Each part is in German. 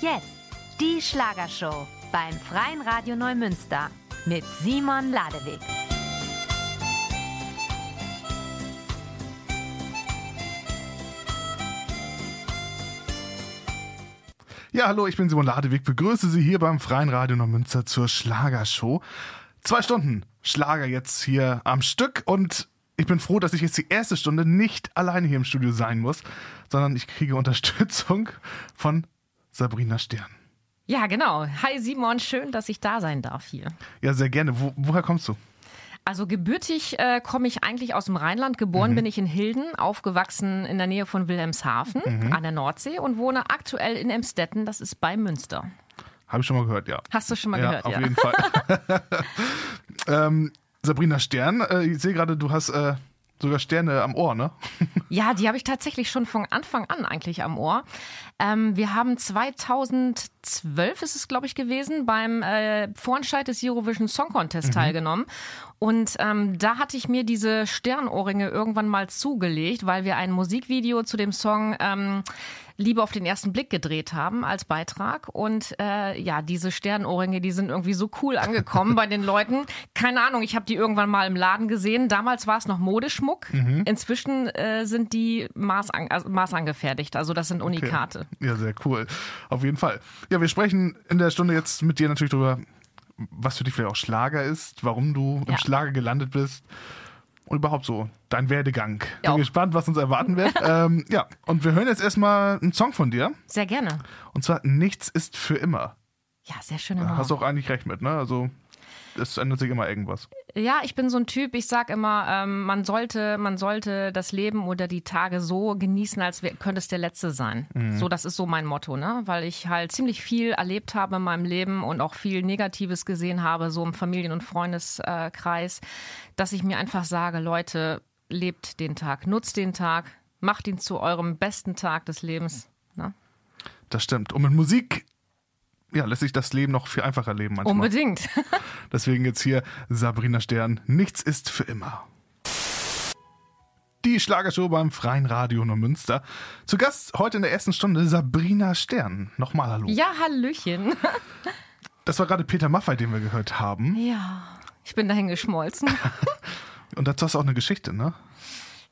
jetzt die Schlagershow beim Freien Radio Neumünster mit Simon Ladewig. Ja, hallo, ich bin Simon Ladewig, begrüße Sie hier beim Freien Radio Neumünster zur Schlagershow. Zwei Stunden Schlager jetzt hier am Stück und ich bin froh, dass ich jetzt die erste Stunde nicht alleine hier im Studio sein muss, sondern ich kriege Unterstützung von Sabrina Stern. Ja, genau. Hi Simon, schön, dass ich da sein darf hier. Ja, sehr gerne. Wo, woher kommst du? Also gebürtig äh, komme ich eigentlich aus dem Rheinland. Geboren mhm. bin ich in Hilden, aufgewachsen in der Nähe von Wilhelmshaven mhm. an der Nordsee und wohne aktuell in Emstetten, das ist bei Münster. Habe ich schon mal gehört, ja. Hast du schon mal ja, gehört, auf ja. jeden Fall. ähm, Sabrina Stern, äh, ich sehe gerade, du hast äh, sogar Sterne am Ohr, ne? Ja, die habe ich tatsächlich schon von Anfang an eigentlich am Ohr. Ähm, wir haben 2012 ist es, glaube ich, gewesen, beim äh, Vorentscheid des Eurovision Song Contest mhm. teilgenommen. Und ähm, da hatte ich mir diese Sternohrringe irgendwann mal zugelegt, weil wir ein Musikvideo zu dem Song ähm, Liebe auf den ersten Blick gedreht haben als Beitrag. Und äh, ja, diese Sternenohrringe, die sind irgendwie so cool angekommen bei den Leuten. Keine Ahnung, ich habe die irgendwann mal im Laden gesehen. Damals war es noch Modeschmuck. Mhm. Inzwischen äh, sind die maßan also maßangefertigt. Also das sind Unikate. Okay. Ja, sehr cool. Auf jeden Fall. Ja, wir sprechen in der Stunde jetzt mit dir natürlich darüber, was für dich vielleicht auch Schlager ist, warum du ja. im Schlager gelandet bist und überhaupt so dein Werdegang. Bin ja. gespannt, was uns erwarten wird. ähm, ja, und wir hören jetzt erstmal einen Song von dir. Sehr gerne. Und zwar Nichts ist für immer. Ja, sehr schöne Nummer. Hast du auch eigentlich recht mit, ne? Also es ändert sich immer irgendwas. Ja, ich bin so ein Typ, ich sag immer, ähm, man sollte, man sollte das Leben oder die Tage so genießen, als könnte es der letzte sein. Mhm. So, das ist so mein Motto, ne? Weil ich halt ziemlich viel erlebt habe in meinem Leben und auch viel Negatives gesehen habe, so im Familien- und Freundeskreis, dass ich mir einfach sage, Leute, lebt den Tag, nutzt den Tag, macht ihn zu eurem besten Tag des Lebens. Ne? Das stimmt. Und mit Musik ja, lässt sich das Leben noch viel einfacher leben manchmal. Unbedingt. Deswegen jetzt hier Sabrina Stern. Nichts ist für immer. Die Schlagershow beim Freien Radio Neumünster. Zu Gast heute in der ersten Stunde Sabrina Stern. Nochmal Hallo. Ja, Hallöchen. Das war gerade Peter Maffay, den wir gehört haben. Ja, ich bin dahin geschmolzen. Und dazu hast du auch eine Geschichte, ne?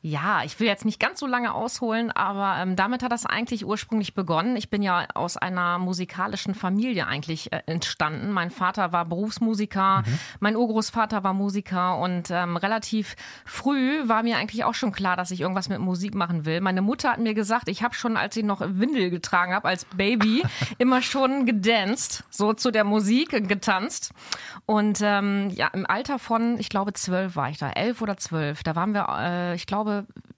Ja, ich will jetzt nicht ganz so lange ausholen, aber ähm, damit hat das eigentlich ursprünglich begonnen. Ich bin ja aus einer musikalischen Familie eigentlich äh, entstanden. Mein Vater war Berufsmusiker, mhm. mein Urgroßvater war Musiker und ähm, relativ früh war mir eigentlich auch schon klar, dass ich irgendwas mit Musik machen will. Meine Mutter hat mir gesagt, ich habe schon, als ich noch Windel getragen habe, als Baby, immer schon gedanced, so zu der Musik getanzt. Und ähm, ja, im Alter von, ich glaube, zwölf war ich da, elf oder zwölf. Da waren wir, äh, ich glaube,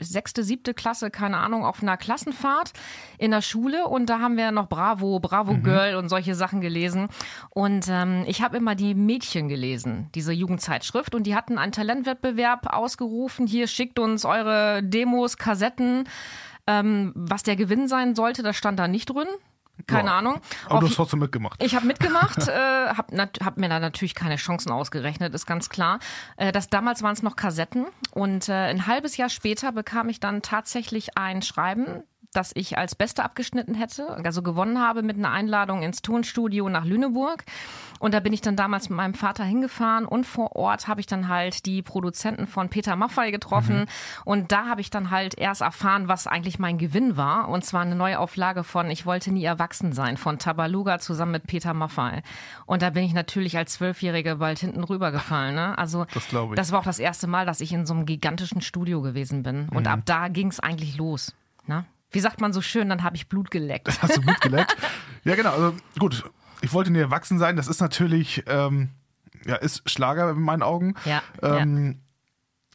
sechste, siebte Klasse, keine Ahnung, auf einer Klassenfahrt in der Schule und da haben wir noch Bravo, Bravo mhm. Girl und solche Sachen gelesen. Und ähm, ich habe immer die Mädchen gelesen, diese Jugendzeitschrift und die hatten einen Talentwettbewerb ausgerufen. Hier schickt uns eure Demos, Kassetten. Ähm, was der Gewinn sein sollte, das stand da nicht drin. Keine ja. Ahnung. Aber Auf, du hast trotzdem mitgemacht. Ich habe mitgemacht, äh, habe hab mir da natürlich keine Chancen ausgerechnet, ist ganz klar. Äh, das, damals waren es noch Kassetten und äh, ein halbes Jahr später bekam ich dann tatsächlich ein Schreiben dass ich als Beste abgeschnitten hätte, also gewonnen habe mit einer Einladung ins Tonstudio nach Lüneburg. Und da bin ich dann damals mit meinem Vater hingefahren und vor Ort habe ich dann halt die Produzenten von Peter Maffay getroffen. Mhm. Und da habe ich dann halt erst erfahren, was eigentlich mein Gewinn war. Und zwar eine Neuauflage von Ich wollte nie erwachsen sein von Tabaluga zusammen mit Peter Maffay. Und da bin ich natürlich als Zwölfjährige bald hinten rübergefallen. Ne? Also das, das war auch das erste Mal, dass ich in so einem gigantischen Studio gewesen bin. Und mhm. ab da ging es eigentlich los. Ne? Wie sagt man so schön, dann habe ich Blut geleckt. Hast du Blut geleckt? ja, genau. Also gut, ich wollte nie erwachsen sein. Das ist natürlich, ähm, ja, ist Schlager in meinen Augen. Ja. Ähm, ja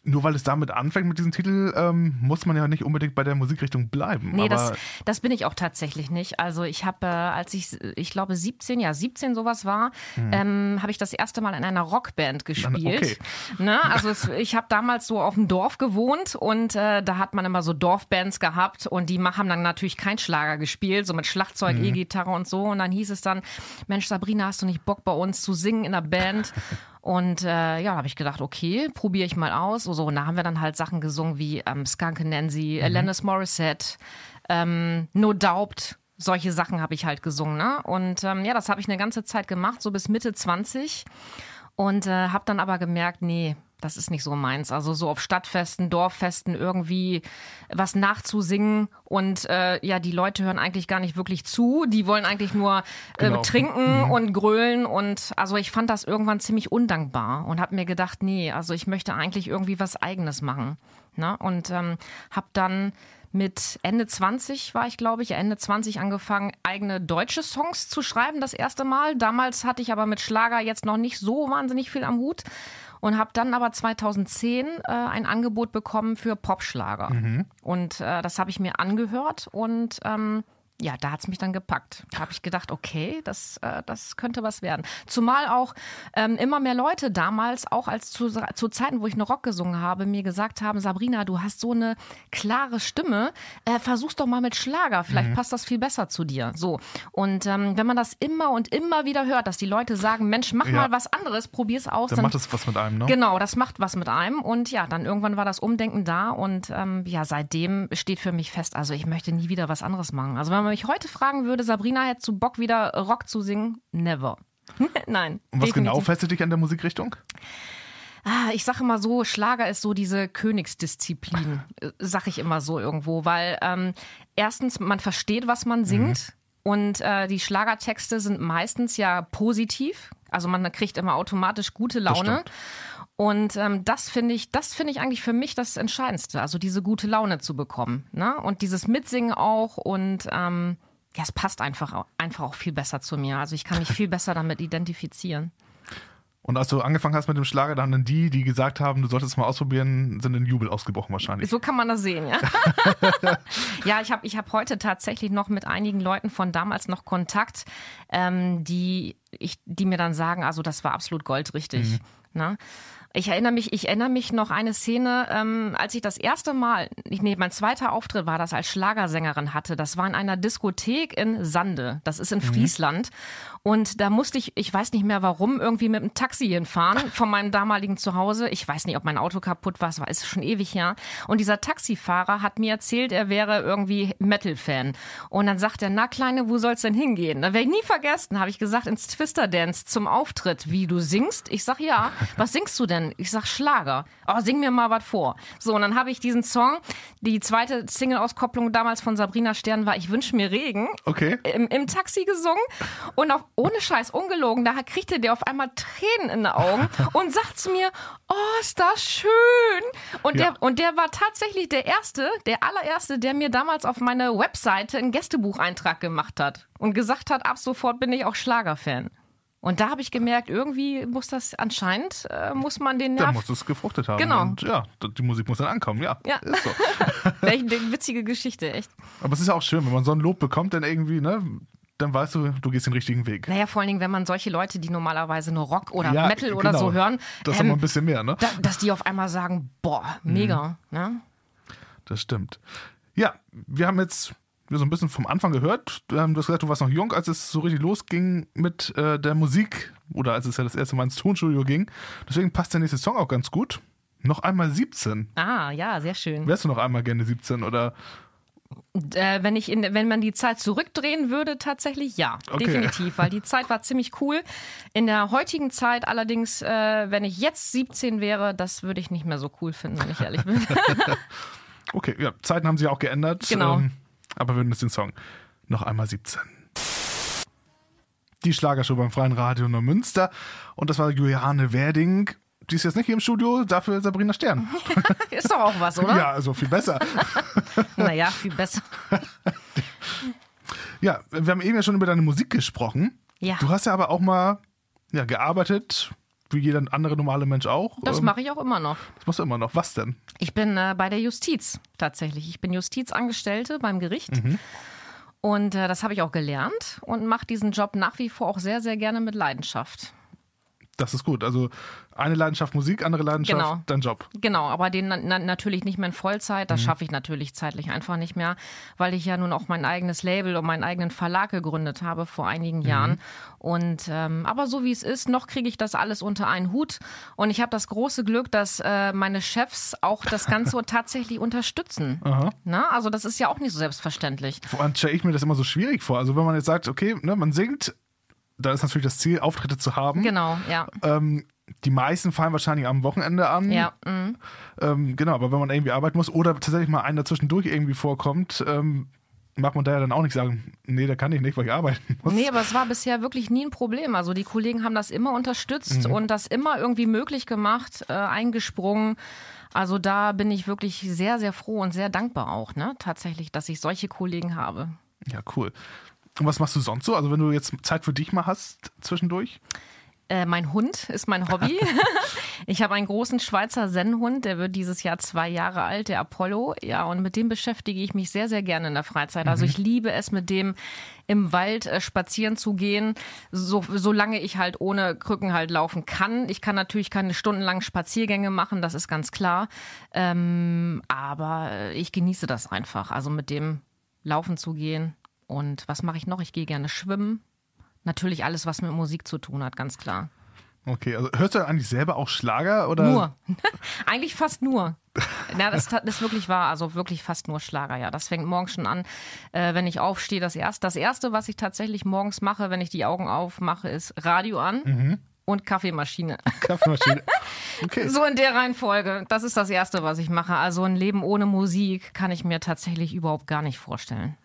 nur weil es damit anfängt mit diesem Titel, ähm, muss man ja nicht unbedingt bei der Musikrichtung bleiben. Nee, das, das bin ich auch tatsächlich nicht. Also ich habe, äh, als ich, ich glaube 17, ja 17 sowas war, hm. ähm, habe ich das erste Mal in einer Rockband gespielt. Okay. Ne? Also es, ich habe damals so auf dem Dorf gewohnt und äh, da hat man immer so Dorfbands gehabt und die haben dann natürlich kein Schlager gespielt, so mit Schlagzeug, hm. E-Gitarre und so. Und dann hieß es dann, Mensch Sabrina, hast du nicht Bock bei uns zu singen in der Band? Und äh, ja, habe ich gedacht, okay, probiere ich mal aus. So, und da haben wir dann halt Sachen gesungen wie ähm, Skunk Nancy, mhm. Alanis Morissette, ähm, No Doubt, solche Sachen habe ich halt gesungen. Ne? Und ähm, ja, das habe ich eine ganze Zeit gemacht, so bis Mitte 20. Und äh, habe dann aber gemerkt, nee, das ist nicht so meins. Also so auf Stadtfesten, Dorffesten irgendwie was nachzusingen und äh, ja, die Leute hören eigentlich gar nicht wirklich zu. Die wollen eigentlich nur äh, Genau. trinken und grölen und also ich fand das irgendwann ziemlich undankbar und habe mir gedacht, nee, also ich möchte eigentlich irgendwie was Eigenes machen. Ne? Und ähm, habe dann mit Ende 20 war ich, glaube ich, Ende 20 angefangen, eigene deutsche Songs zu schreiben, das erste Mal. Damals hatte ich aber mit Schlager jetzt noch nicht so wahnsinnig viel am Hut und habe dann aber 2010 äh, ein Angebot bekommen für Popschlager. Und äh, das habe ich mir angehört und ähm, ja, da hat's mich dann gepackt. Da habe ich gedacht, okay, das, äh, das könnte was werden. Zumal auch ähm, immer mehr Leute damals, auch als zu, zu Zeiten, wo ich noch Rock gesungen habe, mir gesagt haben, Sabrina, du hast so eine klare Stimme, äh, versuch's doch mal mit Schlager, vielleicht passt das viel besser zu dir. So. Und ähm, wenn man das immer und immer wieder hört, dass die Leute sagen, Mensch, mach Ja. mal was anderes, probier's aus. Dann macht das was mit einem, ne? Genau, das macht was mit einem. Und ja, dann irgendwann war das Umdenken da und ähm, ja, seitdem steht für mich fest, also ich möchte nie wieder was anderes machen. Also wenn man mich heute fragen würde, Sabrina, hättest du Bock wieder Rock zu singen? Never. Nein. Und was genau definitiv. fesselt dich an der Musikrichtung? Ah, ich sage immer so, Schlager ist so diese Königsdisziplin, äh, sag ich immer so irgendwo, weil ähm, erstens, man versteht, was man singt und äh, die Schlagertexte sind meistens ja positiv, also man kriegt immer automatisch gute Laune. Und ähm, das finde ich, das finde ich eigentlich für mich das Entscheidendste, also diese gute Laune zu bekommen, ne? Und dieses Mitsingen auch und ähm, ja, es passt einfach, einfach auch viel besser zu mir. Also ich kann mich viel besser damit identifizieren. Und als du angefangen hast mit dem Schlager, dann haben die, die gesagt haben, du solltest es mal ausprobieren, sind in Jubel ausgebrochen wahrscheinlich. So kann man das sehen, ja. ja, ich habe ich hab heute tatsächlich noch mit einigen Leuten von damals noch Kontakt, ähm, die, ich, die mir dann sagen, also das war absolut goldrichtig. Ne? Ich erinnere mich, ich erinnere mich noch eine Szene, ähm, als ich das erste Mal, ich, nee, mein zweiter Auftritt war das als Schlagersängerin hatte. Das war in einer Diskothek in Sande. Das ist in Friesland. Und da musste ich, ich weiß nicht mehr warum, irgendwie mit dem Taxi hinfahren von meinem damaligen Zuhause. Ich weiß nicht, ob mein Auto kaputt war, es war ist schon ewig her. Und dieser Taxifahrer hat mir erzählt, er wäre irgendwie Metal-Fan. Und dann sagt er, na Kleine, wo soll's denn hingehen? Da werde ich nie vergessen, habe ich gesagt, ins Twister Dance zum Auftritt. Wie, du singst? Ich sag, ja. Was singst du denn? Ich sag, Schlager. Oh, sing mir mal was vor. So, und dann habe ich diesen Song, die zweite Single-Auskopplung damals von Sabrina Stern war Ich wünsche mir Regen Okay. im, im Taxi gesungen und auf, ohne Scheiß, ungelogen, da kriegte der auf einmal Tränen in den Augen und sagt zu mir, oh, ist das schön. Und, Ja. der, und der war tatsächlich der Erste, der allererste, der mir damals auf meine Webseite einen Gästebucheintrag gemacht hat und gesagt hat, ab sofort bin ich auch Schlagerfan. Und da habe ich gemerkt, irgendwie muss das anscheinend, äh, muss man den Nerv. musst du es gefruchtet haben. Genau. Und ja, die Musik muss dann ankommen, ja. Ja. Ist so. Welche witzige Geschichte, echt. Aber es ist auch schön, wenn man so ein Lob bekommt, dann irgendwie, ne, dann weißt du, du gehst den richtigen Weg. Naja, vor allen Dingen, wenn man solche Leute, die normalerweise nur Rock oder Ja, Metal oder genau. so hören, Das ähm, ein bisschen mehr, ne? da, dass die auf einmal sagen, boah, mega. Ne? Das stimmt. Ja, wir haben jetzt so ein bisschen vom Anfang gehört. Du hast gesagt, du warst noch jung, als es so richtig losging mit äh, der Musik oder als es ja das erste Mal ins Tonstudio ging. Deswegen passt der nächste Song auch ganz gut. Noch einmal 17. Ah, ja, sehr schön. Wärst du noch einmal gerne 17 oder? Äh, wenn, ich in, wenn man die Zeit zurückdrehen würde, tatsächlich ja, Okay. definitiv, weil die Zeit war ziemlich cool. In der heutigen Zeit allerdings, äh, wenn ich jetzt 17 wäre, das würde ich nicht mehr so cool finden, wenn ich ehrlich bin. Okay, ja, Zeiten haben sich auch geändert. Genau. Ähm, aber wir hören jetzt den Song. Noch einmal 17. Die Schlagershow beim Freien Radio Neumünster. Und das war Juliane Werding. Die ist jetzt nicht hier im Studio, dafür Sabrina Stern. Ist doch auch was, oder? Ja, also viel besser. Naja, viel besser. Ja, wir haben eben ja schon über deine Musik gesprochen. Ja. Du hast ja aber auch mal ja, gearbeitet, wie jeder andere normale Mensch auch. Das Ähm, mache ich auch immer noch. das machst du immer noch. Was denn? Ich bin äh, bei der Justiz tatsächlich. Ich bin Justizangestellte beim Gericht. Und äh, das habe ich auch gelernt und mache diesen Job nach wie vor auch sehr, sehr gerne mit Leidenschaft. Das ist gut. Also eine Leidenschaft Musik, andere Leidenschaft Genau. dein Job. Genau, aber den na, na, natürlich nicht mehr in Vollzeit. Mhm. Das schaffe ich natürlich zeitlich einfach nicht mehr, weil ich ja nun auch mein eigenes Label und meinen eigenen Verlag gegründet habe vor einigen Mhm. Jahren. Und ähm, aber so wie es ist, noch kriege ich das alles unter einen Hut. Und ich habe das große Glück, dass äh, meine Chefs auch das Ganze tatsächlich unterstützen. Aha. Na, also das ist ja auch nicht so selbstverständlich. Vor allem stelle ich mir das immer so schwierig vor. Also wenn man jetzt sagt, okay, ne, man singt, da ist natürlich das Ziel, Auftritte zu haben. Genau, ja. Ähm, die meisten fallen wahrscheinlich am Wochenende an. Ja, mm. Ähm, genau, aber wenn man irgendwie arbeiten muss oder tatsächlich mal einen dazwischendurch irgendwie vorkommt, ähm, macht man da ja dann auch nicht sagen, nee, da kann ich nicht, weil ich arbeiten muss. Nee, aber es war bisher wirklich nie ein Problem. Also die Kollegen haben das immer unterstützt und das immer irgendwie möglich gemacht, äh, eingesprungen. Also da bin ich wirklich sehr, sehr froh und sehr dankbar auch, ne? Tatsächlich, dass ich solche Kollegen habe. Ja, cool. Und was machst du sonst so? Also wenn du jetzt Zeit für dich mal hast zwischendurch? Äh, mein Hund ist mein Hobby. ich habe einen großen Schweizer Sennhund, der wird dieses Jahr zwei Jahre alt, der Apollo. Ja, und mit dem beschäftige ich mich sehr, sehr gerne in der Freizeit. Also ich liebe es, mit dem im Wald äh, spazieren zu gehen, so, solange ich halt ohne Krücken halt laufen kann. Ich kann natürlich keine stundenlangen Spaziergänge machen, das ist ganz klar. Ähm, aber äh, ich genieße das einfach. Also mit dem laufen zu gehen. Und was mache ich noch? Ich gehe gerne schwimmen. Natürlich alles, was mit Musik zu tun hat, ganz klar. Okay, also hörst du eigentlich selber auch Schlager oder? Nur. Eigentlich fast nur. Na, das das ist wirklich wahr. Also wirklich fast nur Schlager, ja. Das fängt morgens schon an, äh, wenn ich aufstehe. Das erste, das erste, was ich tatsächlich morgens mache, wenn ich die Augen aufmache, ist Radio an Mhm. und Kaffeemaschine. Kaffeemaschine. Okay. So in der Reihenfolge. Das ist das Erste, was ich mache. Also ein Leben ohne Musik kann ich mir tatsächlich überhaupt gar nicht vorstellen.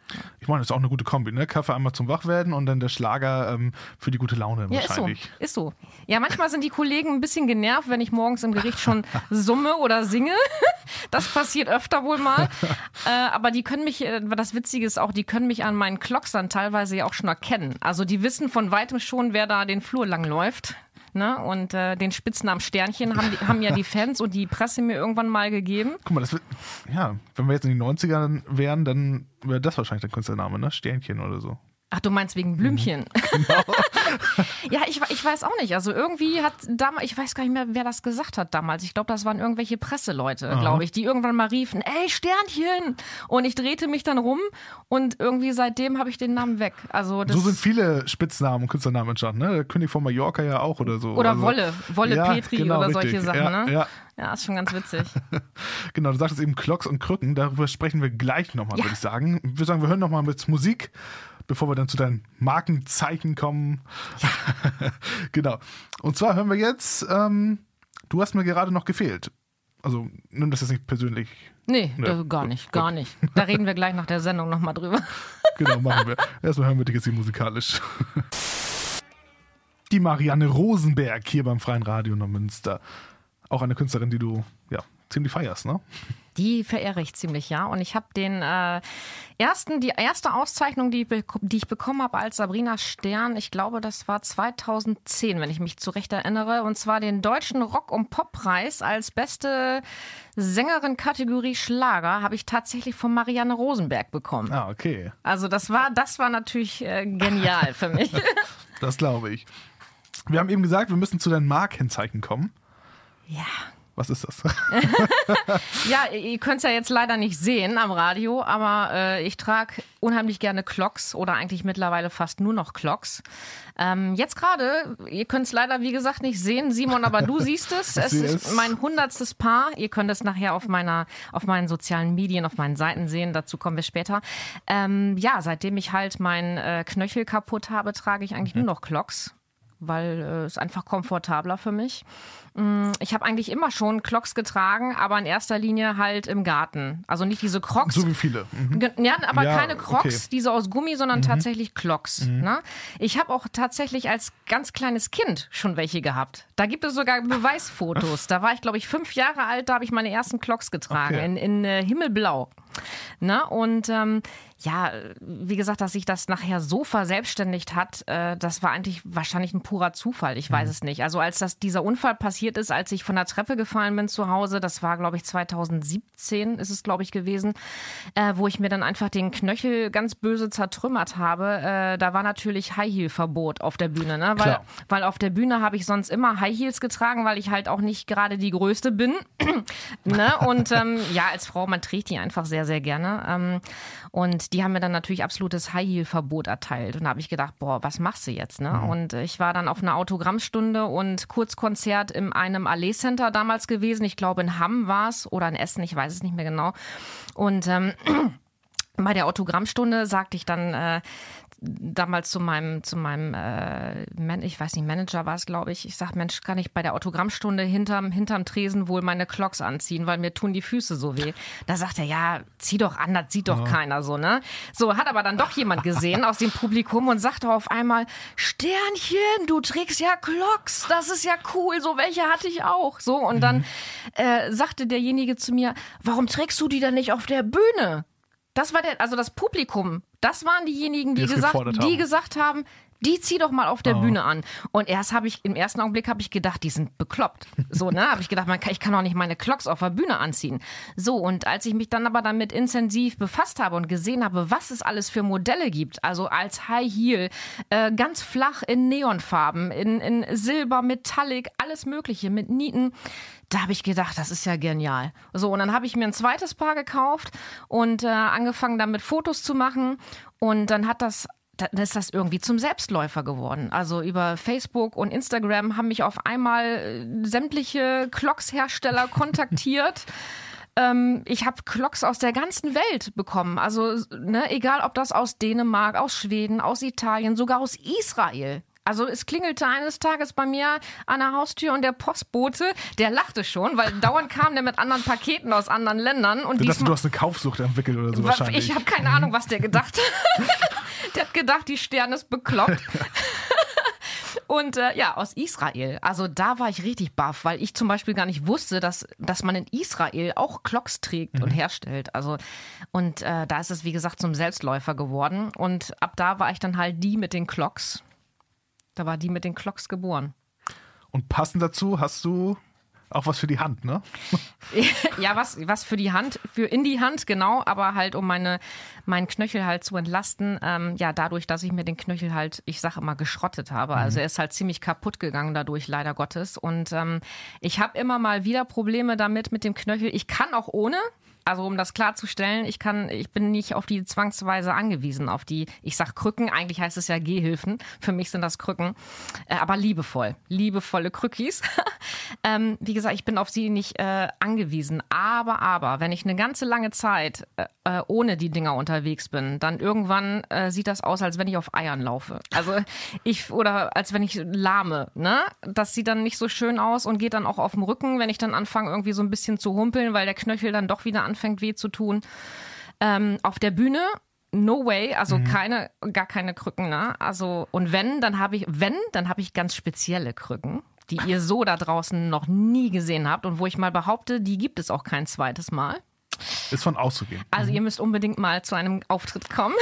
Ich meine, das ist auch eine gute Kombi, ne? Kaffee einmal zum Wachwerden und dann der Schlager ähm, für die gute Laune Ja, ist so. wahrscheinlich. Ist so. Ja, manchmal sind die Kollegen ein bisschen genervt, wenn ich morgens im Gericht schon summe oder singe. Das passiert öfter wohl mal. Äh, aber die können mich, äh, das Witzige ist auch, die können mich an meinen Clocks dann teilweise ja auch schon erkennen. Also die wissen von weitem schon, wer da den Flur lang läuft. Ne? Und äh, den Spitznamen Sternchen haben, die, haben ja die Fans und die Presse mir irgendwann mal gegeben. Guck mal, das wird, ja, wenn wir jetzt in den 90ern wären, dann wäre das wahrscheinlich der Künstlername, ne? Sternchen oder so. Ach, du meinst wegen Blümchen. ja, ich, ich weiß auch nicht. Also irgendwie hat damals, ich weiß gar nicht mehr, wer das gesagt hat damals. Ich glaube, das waren irgendwelche Presseleute, glaube ich, die irgendwann mal riefen, ey, Sternchen! Und ich drehte mich dann rum und irgendwie seitdem habe ich den Namen weg. Also So sind viele Spitznamen und Künstlernamen entstanden, ne? Der König von Mallorca ja auch oder so. oder also, Wolle, Wolle Ja, Petri genau, oder richtig. solche Sachen, Ja, ne? ja. ja, ist schon ganz witzig. Genau, du sagtest eben Klocks und Krücken, darüber sprechen wir gleich nochmal, Ja. würde ich sagen. Wir sagen, wir hören nochmal mit Musik, bevor wir dann zu deinen Markenzeichen kommen. genau. Und zwar hören wir jetzt, ähm, du hast mir gerade noch gefehlt. Also nimm das jetzt nicht persönlich. Nee, Ja, das, gar nicht, gar nicht. Da reden wir gleich nach der Sendung nochmal drüber. Genau, machen wir. Erstmal hören wir dich jetzt hier musikalisch. Die Marianne Rosenberg hier beim Freien Radio Neumünster. Auch eine Künstlerin, die du ja ziemlich feierst, ne? Die verehre ich ziemlich, ja. Und ich habe den äh, ersten, die erste Auszeichnung, die, die ich bekommen habe als Sabrina Stern, ich glaube, das war 2010, wenn ich mich zurecht erinnere, und zwar den deutschen Rock- und Poppreis als beste Sängerin Kategorie Schlager habe ich tatsächlich von Marianne Rosenberg bekommen. Ah, okay. Also das war, das war natürlich äh, genial für mich. Das glaube ich. Wir haben eben gesagt, wir müssen zu deinen Markenzeichen kommen. ja. Was ist das? Ja, ihr könnt es ja jetzt leider nicht sehen am Radio, aber äh, ich trage unheimlich gerne Clocks oder eigentlich mittlerweile fast nur noch Clocks. Ähm, jetzt gerade, ihr könnt es leider wie gesagt nicht sehen, Simon, aber du siehst es. Es sehe ist es. mein hundertstes Paar. Ihr könnt es nachher auf meiner, auf meinen sozialen Medien, auf meinen Seiten sehen. Dazu kommen wir später. Ähm, ja, seitdem ich halt meinen äh, Knöchel kaputt habe, trage ich eigentlich nur noch Clocks weil äh, es einfach komfortabler für mich. Mm, Ich habe eigentlich immer schon Clocks getragen, aber in erster Linie halt im Garten. Also nicht diese Crocs. so wie viele. Mhm. Ja, aber Ja, keine Crocs, okay. Mhm. diese aus Gummi, sondern tatsächlich Clocks. Ne? Ich habe auch tatsächlich als ganz kleines Kind schon welche gehabt. Da gibt es sogar Beweisfotos. Da war ich, glaube ich, fünf Jahre alt, da habe ich meine ersten Clocks getragen, Okay. in, in äh, Himmelblau. Ne? Und ähm, ja, wie gesagt, dass sich das nachher so verselbstständigt hat, äh, das war eigentlich wahrscheinlich ein purer Zufall. Ich weiß mhm. es nicht. Also als das, dieser Unfall passiert ist, als ich von der Treppe gefallen bin zu Hause, das war, glaube ich, 2017 ist es, glaube ich, gewesen, äh, wo ich mir dann einfach den Knöchel ganz böse zertrümmert habe. Äh, da war natürlich High-Heel-Verbot auf der Bühne. Ne? Weil, weil auf der Bühne habe ich sonst immer High Heels getragen, weil ich halt auch nicht gerade die Größte bin. ne? Und ähm, ja, als Frau, man trägt die einfach sehr, sehr gerne. Ähm, und die haben mir dann natürlich absolutes High-Heel-Verbot erteilt. Und da habe ich gedacht, boah, was machst du jetzt? Ne? Mhm. Und ich war dann auf einer Autogrammstunde und Kurzkonzert in einem Allee Center damals gewesen. Ich glaube, in Hamm war es oder in Essen, ich weiß es nicht mehr genau. Und ähm, bei der Autogrammstunde sagte ich dann äh, damals zu meinem, zu meinem äh, Man ich weiß nicht, Manager war es, glaube ich. Ich sag, Mensch, kann ich bei der Autogrammstunde hinterm, hinterm Tresen wohl meine Clocks anziehen, weil mir tun die Füße so weh. Da sagt er, ja, zieh doch an, das sieht doch ja. keiner so, ne? So, hat aber dann doch jemand gesehen aus dem Publikum und sagte auf einmal, Sternchen, du trägst ja Clocks, das ist ja cool, so welche hatte ich auch. So, und dann mhm. äh, sagte derjenige zu mir, warum trägst du die denn nicht auf der Bühne? Das war der, also das Publikum, das waren diejenigen, die, die gesagt, die gesagt haben, die zieh doch mal auf der oh. Bühne an. Und erst habe ich, im ersten Augenblick habe ich gedacht, die sind bekloppt. So, ne? Habe ich gedacht, man kann, ich kann doch nicht meine Clocks auf der Bühne anziehen. So, und als ich mich dann aber damit intensiv befasst habe und gesehen habe, was es alles für Modelle gibt, also als High Heel, äh, ganz flach in Neonfarben, in, in Silber, Metallic, alles Mögliche mit Nieten, da habe ich gedacht, das ist ja genial. So, und dann habe ich mir ein zweites Paar gekauft und äh, angefangen damit Fotos zu machen. Und dann hat das dann ist das irgendwie zum Selbstläufer geworden. Also über Facebook und Instagram haben mich auf einmal äh, sämtliche Clocks-Hersteller kontaktiert. ähm, ich habe Clocks aus der ganzen Welt bekommen. Also, ne, egal ob das aus Dänemark, aus Schweden, aus Italien, sogar aus Israel. Also es klingelte eines Tages bei mir an der Haustür und der Postbote, der lachte schon, weil dauernd kam der mit anderen Paketen aus anderen Ländern. Und du dachte, du hast eine Kaufsucht entwickelt oder so wahrscheinlich. Ich habe keine Ahnung, was der gedacht hat. Der hat gedacht, die Sterne ist bekloppt. Und äh, ja, aus Israel. Also da war ich richtig baff, weil ich zum Beispiel gar nicht wusste, dass, dass man in Israel auch Clocks trägt mhm. und herstellt. Also und äh, da ist es, wie gesagt, zum Selbstläufer geworden. Und ab da war ich dann halt die mit den Clocks. Da war die mit den Clocks geboren. Und passend dazu hast du auch was für die Hand, ne? ja, was, was für die Hand, für in die Hand, genau, aber halt um meine, meinen Knöchel halt zu entlasten. Ähm, ja, dadurch, dass ich mir den Knöchel halt, ich sage immer, geschrottet habe. Mhm. Also er ist halt ziemlich kaputt gegangen dadurch, leider Gottes. Und ähm, ich habe immer mal wieder Probleme damit mit dem Knöchel. Ich kann auch ohne, also um das klarzustellen, ich kann, ich bin nicht auf die zwangsweise angewiesen, auf die, ich sag Krücken, eigentlich heißt es ja Gehhilfen. Für mich sind das Krücken, äh, aber liebevoll, liebevolle Krückis. ähm, wie gesagt, ich bin auf sie nicht äh, angewiesen. Aber, aber, wenn ich eine ganze lange Zeit äh, äh ohne die Dinger unterwegs bin, dann irgendwann äh, sieht das aus, als wenn ich auf Eiern laufe. Also ich, oder als wenn ich lahme, ne? Das sieht dann nicht so schön aus und geht dann auch auf dem Rücken, wenn ich dann anfange, irgendwie so ein bisschen zu humpeln, weil der Knöchel dann doch wieder anfängt anfängt weh zu tun. Ähm, auf der Bühne no way, also mhm. keine, gar keine Krücken, ne? Also, und wenn, dann habe ich, wenn, dann habe ich ganz spezielle Krücken, die ihr so da draußen noch nie gesehen habt und wo ich mal behaupte, die gibt es auch kein zweites Mal. Ist von auszugehen. Also mhm. ihr müsst unbedingt mal zu einem Auftritt kommen.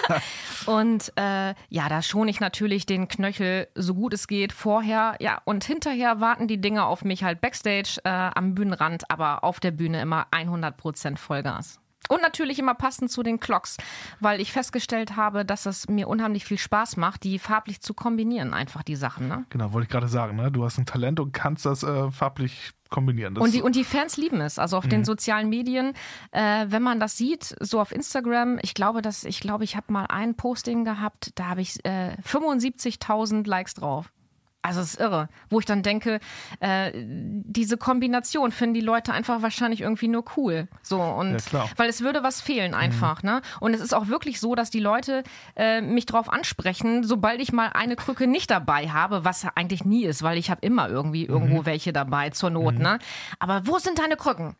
und äh, ja, da schone ich natürlich den Knöchel so gut es geht vorher. Ja, und hinterher warten die Dinge auf mich halt backstage äh, am Bühnenrand, aber auf der Bühne immer 100% Vollgas. Und natürlich immer passend zu den Clocks, weil ich festgestellt habe, dass es mir unheimlich viel Spaß macht, die farblich zu kombinieren, einfach die Sachen. Ne? Genau, wollte ich gerade sagen. Ne? Du hast ein Talent und kannst das äh, farblich kombinieren. Das und, die, und die Fans lieben es. Also auf mhm. den sozialen Medien, äh, wenn man das sieht, so auf Instagram, ich glaube, dass ich glaube, ich habe mal ein Posting gehabt, da habe ich äh, 75.000 Likes drauf. Also es ist irre, wo ich dann denke, äh, diese Kombination finden die Leute einfach wahrscheinlich irgendwie nur cool. So und ja, weil es würde was fehlen einfach, mhm. ne? Und es ist auch wirklich so, dass die Leute äh, mich drauf ansprechen, sobald ich mal eine Krücke nicht dabei habe, was eigentlich nie ist, weil ich habe immer irgendwie irgendwo mhm. welche dabei zur Not, mhm. ne? Aber wo sind deine Krücken?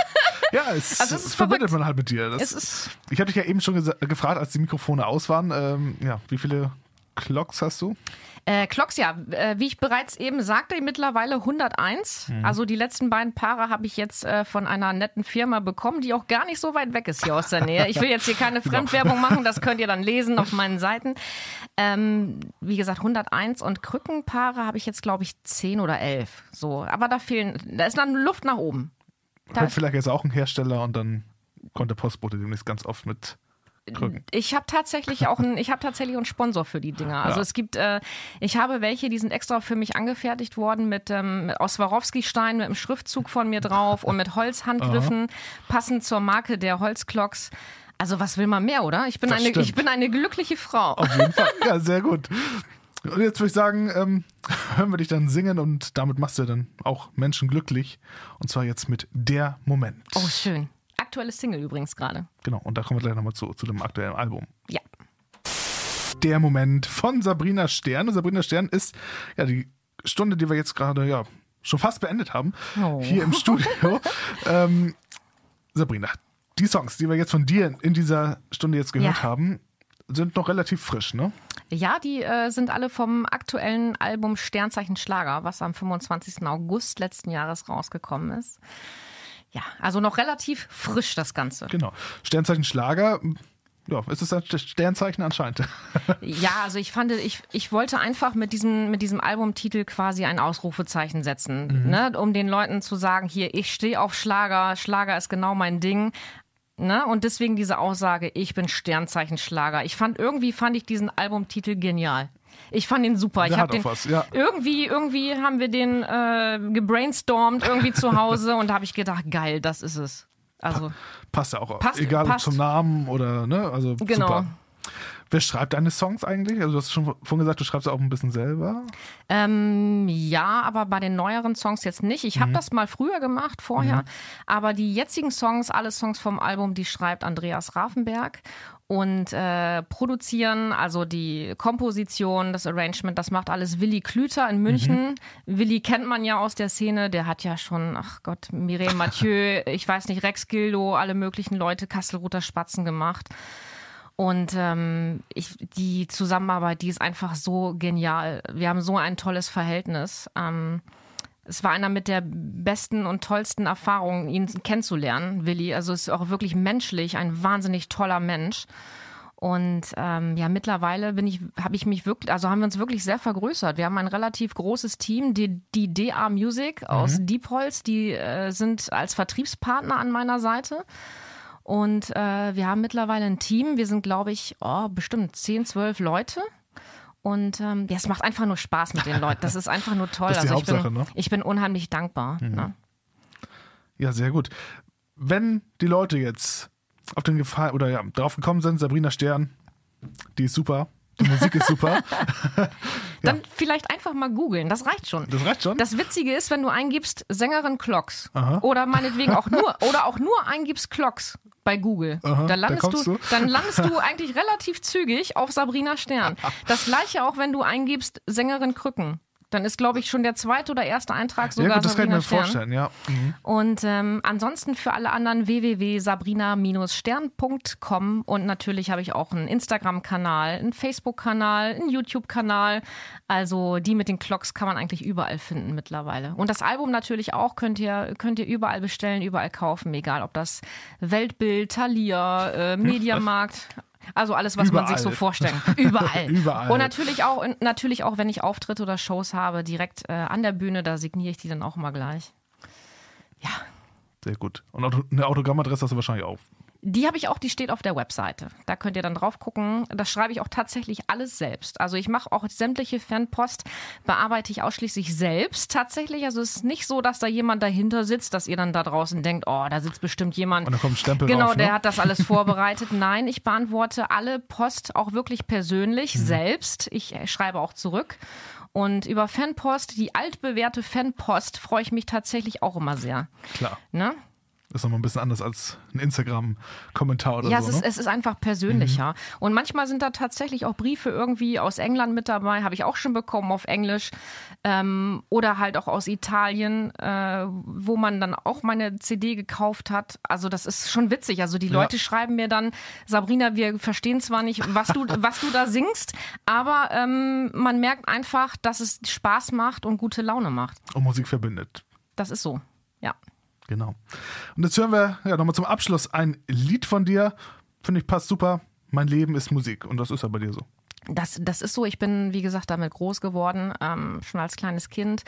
ja, es, also es, es verbindet man halt mit dir. Das, ich habe dich ja eben schon gefragt, als die Mikrofone aus waren, ähm, ja, wie viele Clocks hast du? Äh, ja, äh, wie ich bereits eben sagte, mittlerweile 101. Mhm. Also die letzten beiden Paare habe ich jetzt äh, von einer netten Firma bekommen, die auch gar nicht so weit weg ist hier aus der Nähe. Ich will jetzt hier keine genau. Fremdwerbung machen, das könnt ihr dann lesen auf meinen Seiten. Ähm, wie gesagt, 101 und Krückenpaare habe ich jetzt, glaube ich, 10 oder 11. So, aber da fehlen, da ist dann Luft nach oben. Da Hört vielleicht jetzt auch ein Hersteller und dann kommt der Postbote demnächst ganz oft mit Krücken. Ich habe tatsächlich auch einen, ich habe tatsächlich einen Sponsor für die Dinger. Also ja. es gibt, äh, ich habe welche, die sind extra für mich angefertigt worden mit ähm, aus Swarovski-Stein mit einem Schriftzug von mir drauf und mit Holzhandgriffen, Aha. passend zur Marke der Holzklocks. Also was will man mehr, oder? Ich bin, eine, ich bin eine glückliche Frau. Auf jeden Fall. Ja, sehr gut. Und jetzt würde ich sagen, ähm, hören wir dich dann singen und damit machst du dann auch Menschen glücklich. Und zwar jetzt mit Der Moment. Oh, schön aktuelle Single übrigens gerade. Genau, und da kommen wir gleich nochmal zu, zu dem aktuellen Album. Ja. Der Moment von Sabrina Stern. Und Sabrina Stern ist ja die Stunde, die wir jetzt gerade ja schon fast beendet haben, oh. hier im Studio. ähm, Sabrina, die Songs, die wir jetzt von dir in dieser Stunde jetzt gehört ja. haben, sind noch relativ frisch, ne? Ja, die äh, sind alle vom aktuellen Album Sternzeichen Schlager, was am 25. August letzten Jahres rausgekommen ist. Ja, also noch relativ frisch das Ganze. Genau. Sternzeichen Schlager. Ja, ist es ein Sternzeichen anscheinend. ja, also ich fand, ich, ich wollte einfach mit diesem, mit diesem Albumtitel quasi ein Ausrufezeichen setzen, mhm. ne, um den Leuten zu sagen, hier, ich stehe auf Schlager, Schlager ist genau mein Ding. Ne? Und deswegen diese Aussage, ich bin Sternzeichen Schlager. Ich fand, irgendwie fand ich diesen Albumtitel genial. Ich fand ihn super. Der ich habe den was, ja. irgendwie, irgendwie haben wir den äh, gebrainstormt irgendwie zu Hause und da habe ich gedacht, geil, das ist es. Also pa passt ja auch, passt, egal passt. ob zum Namen oder ne, also genau. super. Wer schreibt deine Songs eigentlich? Also du hast schon vorhin gesagt, du schreibst auch ein bisschen selber. Ähm, ja, aber bei den neueren Songs jetzt nicht. Ich habe mhm. das mal früher gemacht, vorher. Mhm. Aber die jetzigen Songs, alle Songs vom Album, die schreibt Andreas Rafenberg und äh, produzieren, also die Komposition, das Arrangement, das macht alles Willi Klüter in München. Mhm. Willi kennt man ja aus der Szene, der hat ja schon, ach Gott, Mireille Mathieu, ich weiß nicht, Rex Gildo, alle möglichen Leute, Kastelruther Spatzen gemacht. Und ähm, ich, die Zusammenarbeit, die ist einfach so genial. Wir haben so ein tolles Verhältnis. Ähm, es war einer mit der besten und tollsten Erfahrungen, ihn kennenzulernen, Willi. Also ist auch wirklich menschlich, ein wahnsinnig toller Mensch. Und ähm, ja, mittlerweile bin ich, habe ich mich wirklich, also haben wir uns wirklich sehr vergrößert. Wir haben ein relativ großes Team, die, die DA Music aus mhm. Diepholz, die äh, sind als Vertriebspartner an meiner Seite. Und äh, wir haben mittlerweile ein Team. Wir sind, glaube ich, oh, bestimmt 10, 12 Leute. Und ähm, ja, es macht einfach nur Spaß mit den Leuten. Das ist einfach nur toll. Das ist die also Hauptsache, ich, bin, ne? ich bin unheimlich dankbar. Mhm. Ne? Ja, sehr gut. Wenn die Leute jetzt auf den Gefallen oder ja, darauf gekommen sind, Sabrina Stern, die ist super, die Musik ist super. ja. Dann vielleicht einfach mal googeln, das reicht schon. Das reicht schon. Das Witzige ist, wenn du eingibst Sängerin Clocks Aha. oder meinetwegen auch nur oder auch nur eingibst Clocks, bei Google. Aha, da landest da du, du, dann landest du eigentlich relativ zügig auf Sabrina Stern. Das gleiche auch, wenn du eingibst Sängerin Krücken. Dann ist, glaube ich, schon der zweite oder erste Eintrag sogar. Ja, gut, das Sabrina kann ich mir Stern. vorstellen, ja. Mhm. Und ähm, ansonsten für alle anderen www.sabrina-stern.com und natürlich habe ich auch einen Instagram-Kanal, einen Facebook-Kanal, einen YouTube-Kanal. Also die mit den Clocks kann man eigentlich überall finden mittlerweile. Und das Album natürlich auch könnt ihr, könnt ihr überall bestellen, überall kaufen, egal ob das Weltbild, Thalia, äh, Mediamarkt, also alles, was Überall. man sich so vorstellt. Überall. Überall. Und natürlich auch, natürlich auch, wenn ich Auftritte oder Shows habe, direkt äh, an der Bühne, da signiere ich die dann auch mal gleich. Ja. Sehr gut. Und eine Autogrammadresse hast du wahrscheinlich auch. Die habe ich auch, die steht auf der Webseite. Da könnt ihr dann drauf gucken. Das schreibe ich auch tatsächlich alles selbst. Also ich mache auch sämtliche Fanpost, bearbeite ich ausschließlich selbst tatsächlich. Also es ist nicht so, dass da jemand dahinter sitzt, dass ihr dann da draußen denkt, oh, da sitzt bestimmt jemand. Und da kommt ein Stempel Genau, drauf, ne? der hat das alles vorbereitet. Nein, ich beantworte alle Post auch wirklich persönlich mhm. selbst. Ich äh, schreibe auch zurück. Und über Fanpost, die altbewährte Fanpost, freue ich mich tatsächlich auch immer sehr. Klar. Ne? Ist nochmal ein bisschen anders als ein Instagram-Kommentar oder ja, so. Ja, es, ne? es, ist einfach persönlicher. Mhm. Und manchmal sind da tatsächlich auch Briefe irgendwie aus England mit dabei, habe ich auch schon bekommen auf Englisch. Ähm, oder halt auch aus Italien, äh, wo man dann auch meine CD gekauft hat. Also das ist schon witzig. Also die Leute ja. schreiben mir dann, Sabrina, wir verstehen zwar nicht, was du, was du da singst, aber ähm, man merkt einfach, dass es Spaß macht und gute Laune macht. Und Musik verbindet. Das ist so, ja. Genau. Und jetzt hören wir ja nochmal zum Abschluss ein Lied von dir. Finde ich passt super. Mein Leben ist Musik. Und das ist ja bei dir so. Das, das ist so. Ich bin, wie gesagt, damit groß geworden, ähm, schon als kleines Kind.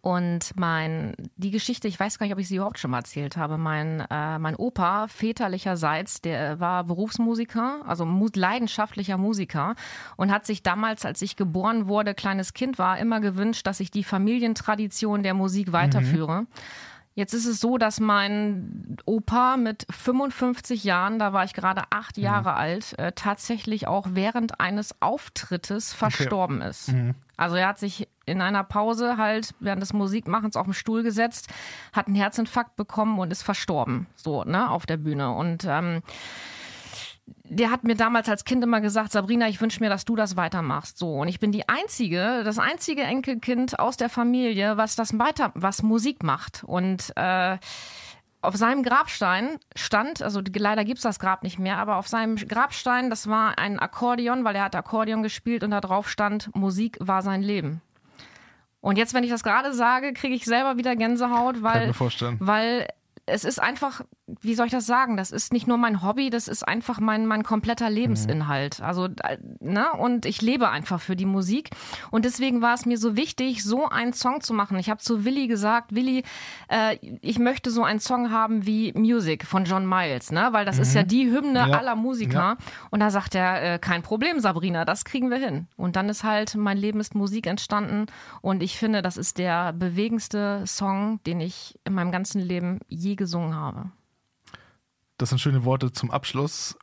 Und mein, die Geschichte, ich weiß gar nicht, ob ich sie überhaupt schon mal erzählt habe. Mein, äh, mein Opa, väterlicherseits, der war Berufsmusiker, also mu leidenschaftlicher Musiker und hat sich damals, als ich geboren wurde, kleines Kind war, immer gewünscht, dass ich die Familientradition der Musik weiterführe. Mhm. Jetzt ist es so, dass mein Opa mit 55 Jahren, da war ich gerade acht mhm. Jahre alt, äh, tatsächlich auch während eines Auftrittes verstorben okay. ist. Mhm. Also er hat sich in einer Pause halt während des Musikmachens auf den Stuhl gesetzt, hat einen Herzinfarkt bekommen und ist verstorben, so ne, auf der Bühne. Und ähm, der hat mir damals als Kind immer gesagt, Sabrina, ich wünsche mir, dass du das weitermachst. So. Und ich bin die einzige, das einzige Enkelkind aus der Familie, was das weiter, was Musik macht. Und äh, auf seinem Grabstein stand, also leider gibt's das Grab nicht mehr, aber auf seinem Grabstein, das war ein Akkordeon, weil er hat Akkordeon gespielt und da drauf stand, Musik war sein Leben. Und jetzt, wenn ich das gerade sage, kriege ich selber wieder Gänsehaut, weil, weil es ist einfach, wie soll ich das sagen? Das ist nicht nur mein Hobby, das ist einfach mein, mein kompletter Lebensinhalt. Mhm. Also, äh, ne? Und ich lebe einfach für die Musik. Und deswegen war es mir so wichtig, so einen Song zu machen. Ich habe zu Willi gesagt, Willi, äh, ich möchte so einen Song haben wie Music von John Miles, ne? Weil das mhm. ist ja die Hymne ja. aller Musiker. Ja. Und da sagt er, äh, kein Problem, Sabrina, das kriegen wir hin. Und dann ist halt mein Leben ist Musik entstanden. Und ich finde, das ist der bewegendste Song, den ich in meinem ganzen Leben je gesungen habe. Das sind schöne Worte zum Abschluss.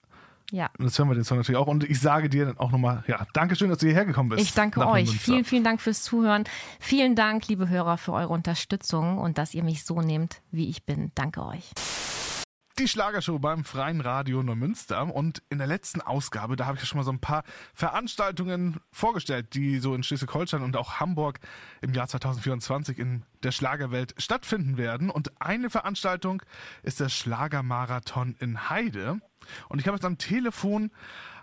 Ja. Und das hören wir den Song natürlich auch. Und ich sage dir dann auch nochmal, ja, danke schön, dass du hierher gekommen bist. Ich danke euch. Vielen, vielen Dank fürs Zuhören. Vielen Dank, liebe Hörer, für eure Unterstützung und dass ihr mich so nehmt, wie ich bin. Danke euch die Schlagershow beim Freien Radio Neumünster. Und in der letzten Ausgabe, da habe ich ja schon mal so ein paar Veranstaltungen vorgestellt, die so in Schleswig-Holstein und auch Hamburg im Jahr 2024 in der Schlagerwelt stattfinden werden. Und eine Veranstaltung ist der Schlagermarathon in Heide. Und ich habe jetzt am Telefon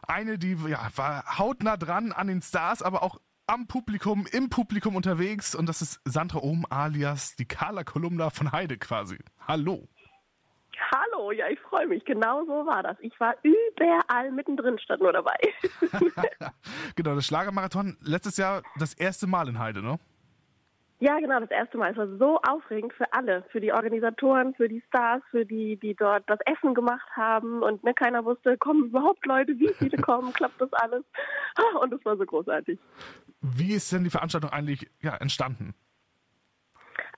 eine, die ja, war hautnah dran an den Stars, aber auch am Publikum, im Publikum unterwegs. Und das ist Sandra Ohm alias die Carla Kolumna von Heide quasi. Hallo. Hallo, ja, ich freue mich. Genau so war das. Ich war überall mittendrin, statt nur dabei. genau, das Schlagermarathon letztes Jahr das erste Mal in Heide, ne? Ja, genau, das erste Mal. Es war so aufregend für alle, für die Organisatoren, für die Stars, für die, die dort das Essen gemacht haben und ne, keiner wusste, kommen überhaupt Leute, wie viele kommen, klappt das alles? Und es war so großartig. Wie ist denn die Veranstaltung eigentlich ja, entstanden?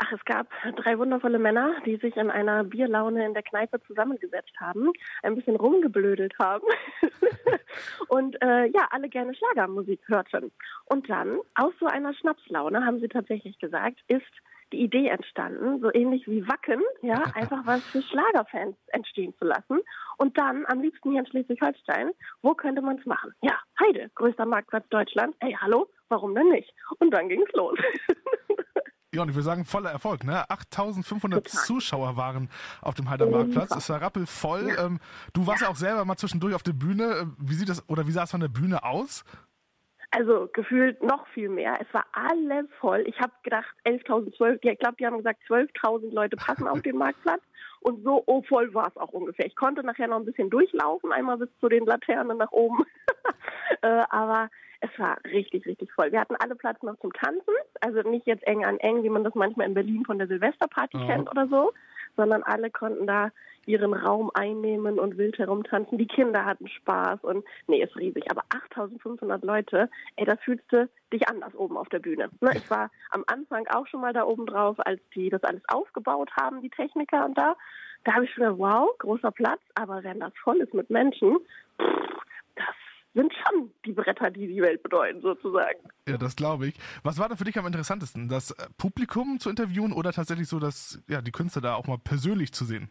Ach, es gab drei wundervolle Männer, die sich in einer Bierlaune in der Kneipe zusammengesetzt haben, ein bisschen rumgeblödelt haben und äh, ja, alle gerne Schlagermusik hörten. Und dann, aus so einer Schnapslaune, haben sie tatsächlich gesagt, ist die Idee entstanden, so ähnlich wie Wacken, ja, einfach was für Schlagerfans entstehen zu lassen. Und dann am liebsten hier in Schleswig-Holstein, wo könnte man es machen? Ja, Heide, größter Marktplatz Deutschlands. Hey, hallo, warum denn nicht? Und dann ging es los. Ja, und ich würde sagen, voller Erfolg, ne? 8500 Total. Zuschauer waren auf dem Heider Marktplatz. Es war rappelvoll. Ja. Ähm, du warst ja. auch selber mal zwischendurch auf der Bühne. Wie sieht das, oder wie sah es von der Bühne aus? Also gefühlt noch viel mehr. Es war alles voll. Ich habe gedacht, 11.000, 12, ich glaube, die haben gesagt, 12.000 Leute passen auf den Marktplatz. Und so oh, voll war es auch ungefähr. Ich konnte nachher noch ein bisschen durchlaufen, einmal bis zu den Laternen nach oben. äh, aber es war richtig, richtig voll. Wir hatten alle Platz noch zum Tanzen, also nicht jetzt eng an eng, wie man das manchmal in Berlin von der Silvesterparty oh. kennt oder so, sondern alle konnten da ihren Raum einnehmen und wild herumtanzen. Die Kinder hatten Spaß und nee, ist riesig. Aber 8500 Leute, ey, das fühlst du dich anders oben auf der Bühne. Ne? Ich war am Anfang auch schon mal da oben drauf, als die das alles aufgebaut haben, die Techniker und da. Da habe ich schon gedacht, wow, großer Platz, aber wenn das voll ist mit Menschen, pff, das sind schon die Bretter, die die Welt bedeuten, sozusagen. Ja, das glaube ich. Was war da für dich am interessantesten? Das äh, Publikum zu interviewen oder tatsächlich so, dass ja, die Künstler da auch mal persönlich zu sehen?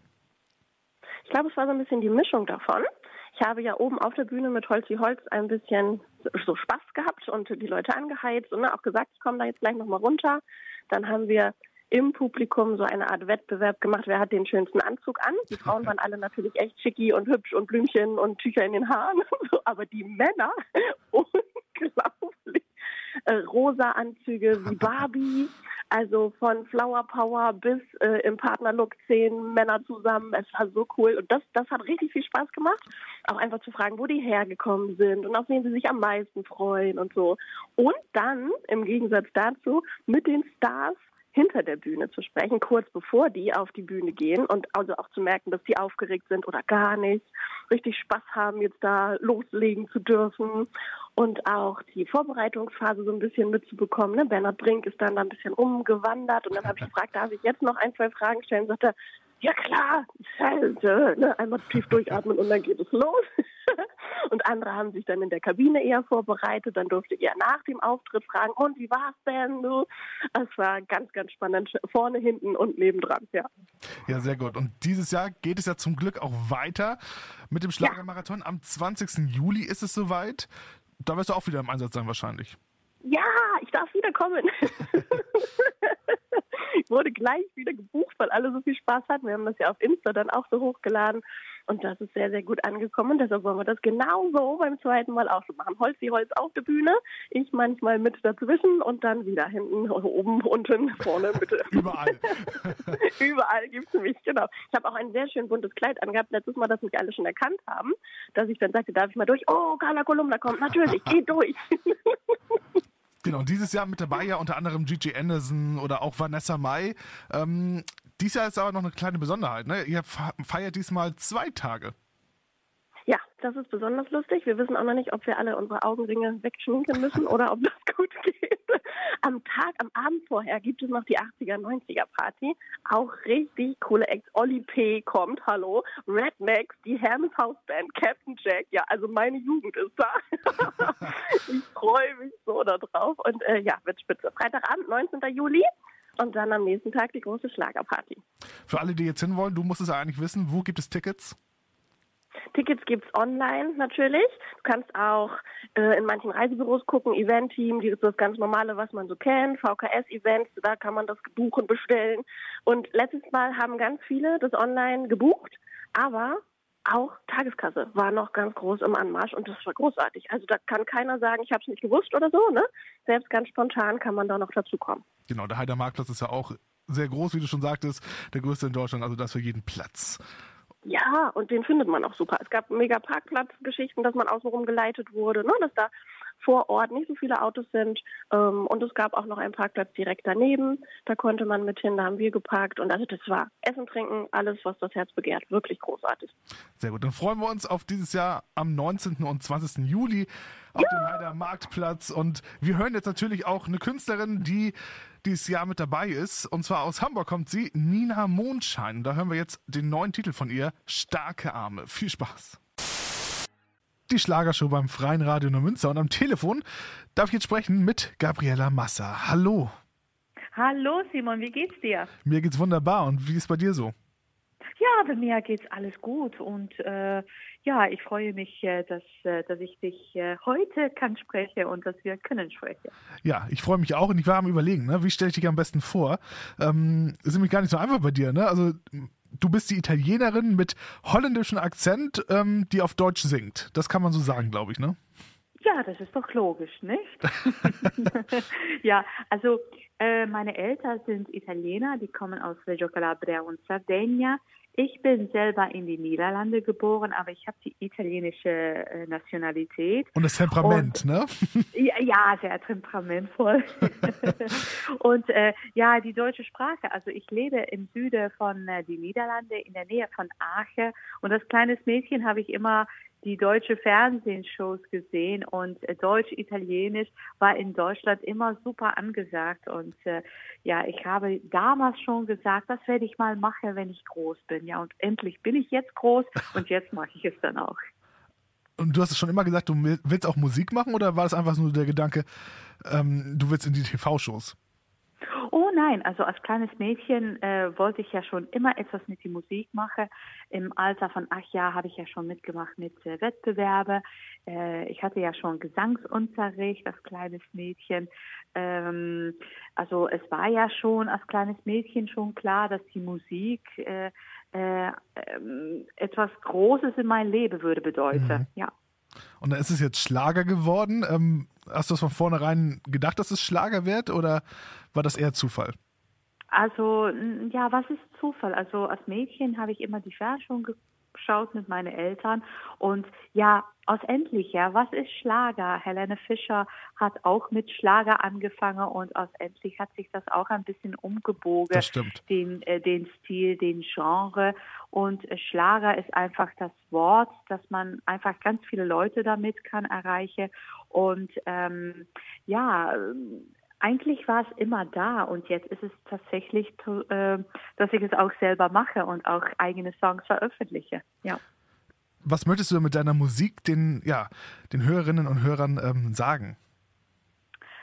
Ich glaube, es war so ein bisschen die Mischung davon. Ich habe ja oben auf der Bühne mit Holz wie Holz ein bisschen so Spaß gehabt und die Leute angeheizt und ne, auch gesagt, ich komme da jetzt gleich nochmal runter. Dann haben wir im Publikum so eine Art Wettbewerb gemacht, wer hat den schönsten Anzug an. Die Frauen waren alle natürlich echt schicki und hübsch und Blümchen und Tücher in den Haaren, aber die Männer, unglaublich, äh, rosa Anzüge wie Barbie, also von Flower Power bis äh, im Partnerlook zehn Männer zusammen. Es war so cool und das, das hat richtig viel Spaß gemacht. Auch einfach zu fragen, wo die hergekommen sind und auf wen sie sich am meisten freuen und so. Und dann, im Gegensatz dazu, mit den Stars hinter der Bühne zu sprechen, kurz bevor die auf die Bühne gehen und also auch zu merken, dass die aufgeregt sind oder gar nicht, richtig Spaß haben, jetzt da loslegen zu dürfen und auch die Vorbereitungsphase so ein bisschen mitzubekommen. Ne? Bernhard Brink ist dann da ein bisschen umgewandert und dann habe ich gefragt, darf ich jetzt noch ein, zwei Fragen stellen? Sagt er, ja klar, ne? einmal tief durchatmen und dann geht es los. und andere haben sich dann in der Kabine eher vorbereitet. Dann durfte ihr nach dem Auftritt fragen, und wie war's denn? Du? Es war ganz, ganz spannend. Vorne, hinten und nebendran, ja. Ja, sehr gut. Und dieses Jahr geht es ja zum Glück auch weiter mit dem Schlagermarathon. Am 20. Juli ist es soweit. Da wirst du auch wieder im Einsatz sein wahrscheinlich. Ja, ich darf wiederkommen. ich wurde gleich wieder gebucht, weil alle so viel Spaß hatten. Wir haben das ja auf Insta dann auch so hochgeladen. Und das ist sehr, sehr gut angekommen. Deshalb wollen wir das genauso beim zweiten Mal auch so machen. Holz wie Holz auf der Bühne, ich manchmal mit dazwischen und dann wieder hinten, oben, unten, vorne, Mitte. Überall. Überall gibt es mich, genau. Ich habe auch ein sehr schön buntes Kleid angehabt, letztes Mal, das mich alle schon erkannt haben, dass ich dann sagte, darf ich mal durch? Oh, Carla Kolumna kommt, natürlich, geh durch. Genau, dieses Jahr mit dabei ja unter anderem Gigi Anderson oder auch Vanessa Mai. Ähm, dies Jahr ist aber noch eine kleine Besonderheit. Ne? Ihr feiert diesmal zwei Tage. Ja, das ist besonders lustig. Wir wissen auch noch nicht, ob wir alle unsere Augenringe wegschminken müssen oder ob das gut geht. Am Tag, am Abend vorher gibt es noch die 80er, 90er Party. Auch richtig coole Acts. Olli P. kommt, hallo. Rednecks, die Hermes Hausband, Captain Jack. Ja, also meine Jugend ist da. ich freue mich so darauf. Und äh, ja, wird spitze. Freitagabend, 19. Juli. Und dann am nächsten Tag die große Schlagerparty. Für alle, die jetzt hinwollen, du musst es eigentlich wissen, wo gibt es Tickets? Tickets gibt's online natürlich. Du kannst auch äh, in manchen Reisebüros gucken, Event-Team, die ist das ganz normale, was man so kennt, VKS-Events, da kann man das buchen, bestellen. Und letztes Mal haben ganz viele das online gebucht, aber auch Tageskasse war noch ganz groß im Anmarsch und das war großartig. Also da kann keiner sagen, ich habe es nicht gewusst oder so. Ne? Selbst ganz spontan kann man da noch dazukommen. Genau, der Heider Marktplatz ist ja auch sehr groß, wie du schon sagtest, der größte in Deutschland, also das für jeden Platz. Ja, und den findet man auch super. Es gab mega Parkplatzgeschichten, dass man außenrum geleitet wurde, ne? dass da vor Ort nicht so viele Autos sind. Ähm, und es gab auch noch einen Parkplatz direkt daneben. Da konnte man mit hin, da haben wir geparkt. Und also das war Essen, Trinken, alles, was das Herz begehrt. Wirklich großartig. Sehr gut. Dann freuen wir uns auf dieses Jahr am 19. und 20. Juli auf ja. dem Heider Marktplatz. Und wir hören jetzt natürlich auch eine Künstlerin, die dieses Jahr mit dabei ist. Und zwar aus Hamburg kommt sie, Nina Mondschein. Da hören wir jetzt den neuen Titel von ihr, Starke Arme. Viel Spaß die Schlagershow beim Freien Radio Neumünster. Und am Telefon darf ich jetzt sprechen mit Gabriela Massa. Hallo. Hallo Simon, wie geht's dir? Mir geht's wunderbar. Und wie ist bei dir so? Ja, bei mir geht's alles gut und äh, ja, ich freue mich, äh, dass, äh, dass ich dich äh, heute kann spreche und dass wir können sprechen. Ja, ich freue mich auch und ich war am überlegen, ne, wie stelle ich dich am besten vor? Ähm, ist nämlich gar nicht so einfach bei dir, ne? Also du bist die Italienerin mit holländischem Akzent, ähm, die auf Deutsch singt. Das kann man so sagen, glaube ich, ne? Ja, das ist doch logisch, nicht? ja, also äh, meine Eltern sind Italiener, die kommen aus Reggio Calabria und Sardegna. Ich bin selber in die Niederlande geboren, aber ich habe die italienische äh, Nationalität. Und das Temperament, und, ne? Ja, ja, sehr temperamentvoll. und äh, ja, die deutsche Sprache. Also ich lebe im Süden von äh, die Niederlande, in der Nähe von Aachen. Und als kleines Mädchen habe ich immer die deutsche Fernsehshows gesehen und äh, Deutsch-Italienisch war in Deutschland immer super angesagt. Und äh, ja, ich habe damals schon gesagt, das werde ich mal machen, wenn ich groß bin. Ja, und endlich bin ich jetzt groß und jetzt mache ich es dann auch. Und du hast es schon immer gesagt, du willst auch Musik machen oder war das einfach nur der Gedanke, ähm, du willst in die TV-Shows? Nein, also als kleines Mädchen äh, wollte ich ja schon immer etwas mit der Musik machen. Im Alter von acht Jahren habe ich ja schon mitgemacht mit äh, Wettbewerbe. Äh, ich hatte ja schon Gesangsunterricht als kleines Mädchen. Ähm, also es war ja schon als kleines Mädchen schon klar, dass die Musik äh, äh, ähm, etwas Großes in mein Leben würde bedeuten. Mhm. Ja. Und dann ist es jetzt Schlager geworden. Ähm, hast du das von vornherein gedacht, dass es Schlager wird oder war das eher Zufall? Also, ja, was ist Zufall? Also als Mädchen habe ich immer die Forschung geschaut mit meinen Eltern und ja, ausendlich, ja, was ist Schlager? Helene Fischer hat auch mit Schlager angefangen und ausendlich hat sich das auch ein bisschen umgebogen. Den, äh, den Stil, den Genre. Und äh, Schlager ist einfach das Wort, dass man einfach ganz viele Leute damit kann erreichen. Und ähm, ja, eigentlich war es immer da und jetzt ist es tatsächlich, äh, dass ich es auch selber mache und auch eigene Songs veröffentliche. Ja was möchtest du mit deiner Musik den, ja, den Hörerinnen und Hörern ähm, sagen?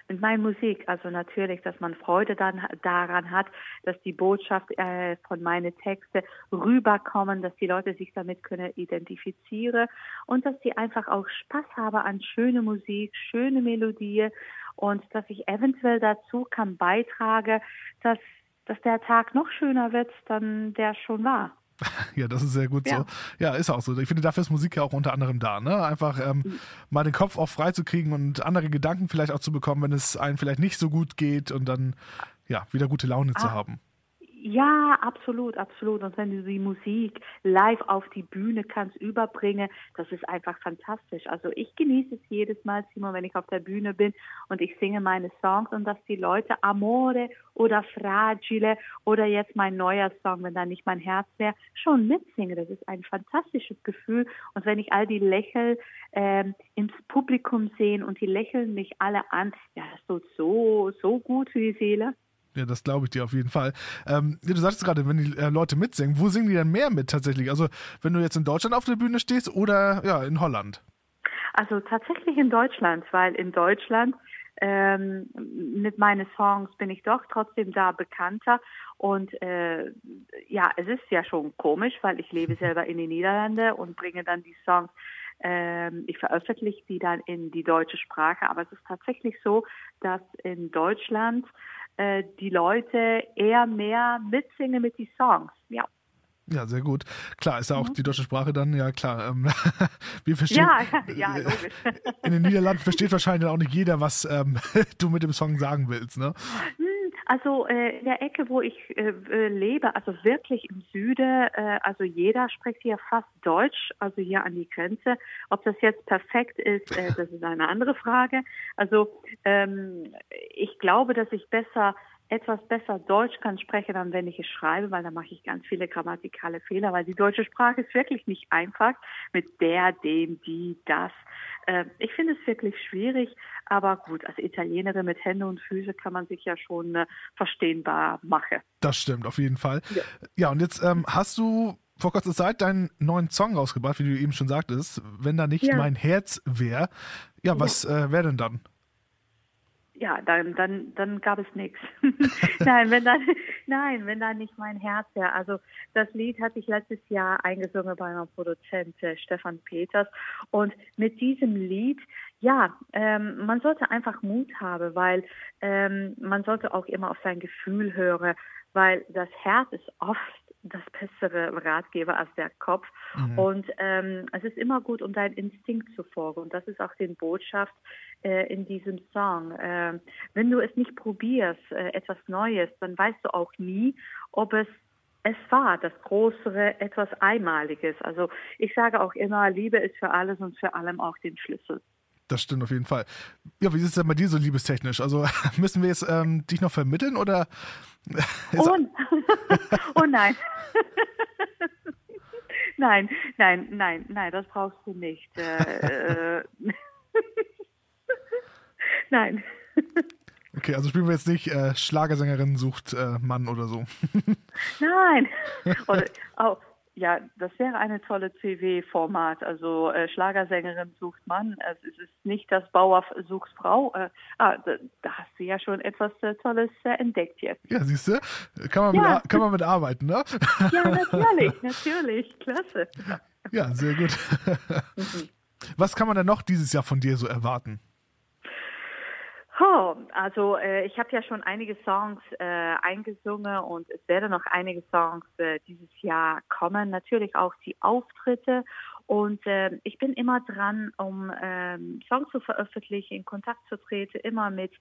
Mit meiner Musik, also natürlich, dass man Freude dann daran hat, dass die Botschaft äh, von meinen Texten rüberkommen, dass die Leute sich damit können identifizieren und dass sie einfach auch Spaß haben an schöne Musik, schöne Melodien und dass ich eventuell dazu kann beitragen, dass, dass der Tag noch schöner wird, dann der schon war. Ja, das ist sehr gut ja. so. Ja, ist auch so. Ich finde, dafür ist Musik ja auch unter anderem da, ne? Einfach ähm, mhm. mal den Kopf auch frei zu kriegen und andere Gedanken vielleicht auch zu bekommen, wenn es einem vielleicht nicht so gut geht und dann ja wieder gute Laune ah. zu haben. Ja, absolut, absolut. Und wenn du die Musik live auf die Bühne kannst überbringen, das ist einfach fantastisch. Also ich genieße es jedes Mal, Simon, wenn ich auf der Bühne bin und ich singe meine Songs und dass die Leute Amore oder Fragile oder jetzt mein neuer Song, wenn da nicht mein Herz wäre, schon mitsingen. Das ist ein fantastisches Gefühl. Und wenn ich all die Lächeln ähm, ins Publikum sehe und die lächeln mich alle an, ja, das tut so, so gut für die Seele. Ja, das glaube ich dir auf jeden Fall. Ähm, du sagst gerade, wenn die äh, Leute mitsingen, wo singen die denn mehr mit tatsächlich? Also wenn du jetzt in Deutschland auf der Bühne stehst oder ja in Holland? Also tatsächlich in Deutschland, weil in Deutschland ähm, mit meinen Songs bin ich doch trotzdem da bekannter. Und äh, ja, es ist ja schon komisch, weil ich lebe selber in den Niederlanden und bringe dann die Songs ähm, ich veröffentliche die dann in die deutsche Sprache, aber es ist tatsächlich so, dass in Deutschland äh, die Leute eher mehr mitsingen mit den Songs. Ja. Ja, sehr gut. Klar, ist ja auch mhm. die deutsche Sprache dann, ja klar. Ähm, wir verstehen. Ja, ja, logisch. In den Niederlanden versteht wahrscheinlich auch nicht jeder, was ähm, du mit dem Song sagen willst, ne? Also äh, in der Ecke, wo ich äh, äh, lebe, also wirklich im Süden, äh, also jeder spricht hier fast Deutsch, also hier an die Grenze. Ob das jetzt perfekt ist, äh, das ist eine andere Frage. Also ähm, ich glaube, dass ich besser etwas besser Deutsch kann sprechen, dann wenn ich es schreibe, weil da mache ich ganz viele grammatikale Fehler, weil die deutsche Sprache ist wirklich nicht einfach mit der, dem, die, das. Äh, ich finde es wirklich schwierig, aber gut, als Italienerin mit Hände und Füße kann man sich ja schon äh, verstehbar machen. Das stimmt, auf jeden Fall. Ja, ja und jetzt ähm, hast du vor kurzer Zeit deinen neuen Song rausgebracht, wie du eben schon sagtest, wenn da nicht ja. mein Herz wäre. Ja, was ja. Äh, wäre denn dann? Ja, dann, dann, dann gab es nichts. nein, wenn dann, nein, wenn da nicht mein Herz wäre. Also das Lied hatte ich letztes Jahr eingesungen bei meinem Produzent äh, Stefan Peters. Und mit diesem Lied, ja, ähm, man sollte einfach Mut haben, weil ähm, man sollte auch immer auf sein Gefühl hören, weil das Herz ist oft das bessere Ratgeber als der Kopf. Mhm. Und ähm, es ist immer gut, um deinen Instinkt zu folgen. Und das ist auch die Botschaft äh, in diesem Song. Äh, wenn du es nicht probierst, äh, etwas Neues, dann weißt du auch nie, ob es es war das Größere, etwas Einmaliges. Also ich sage auch immer, Liebe ist für alles und für allem auch den Schlüssel. Das stimmt auf jeden Fall. Ja, wie ist es denn bei dir so liebestechnisch? Also müssen wir jetzt ähm, dich noch vermitteln oder? Oh, oh nein. nein, nein, nein, nein, das brauchst du nicht. Äh, äh nein. Okay, also spielen wir jetzt nicht äh, Schlagersängerin sucht äh, Mann oder so. Nein. Oder, oh, ja, das wäre eine tolle CW-Format. Also äh, Schlagersängerin sucht Mann. Also, es ist nicht das Bauer sucht Frau. Äh, ah, da, da, hast du ja schon etwas äh, Tolles äh, entdeckt jetzt. Ja, siehst du? Kann man, ja. mit, kann man mit arbeiten, ne? Ja, natürlich, natürlich. Klasse. Ja, sehr gut. Mhm. Was kann man denn noch dieses Jahr von dir so erwarten? Oh, also äh, ich habe ja schon einige Songs äh, eingesungen und es werden noch einige Songs äh, dieses Jahr kommen. Natürlich auch die Auftritte und äh, ich bin immer dran, um ähm, Songs zu veröffentlichen, in Kontakt zu treten, immer mit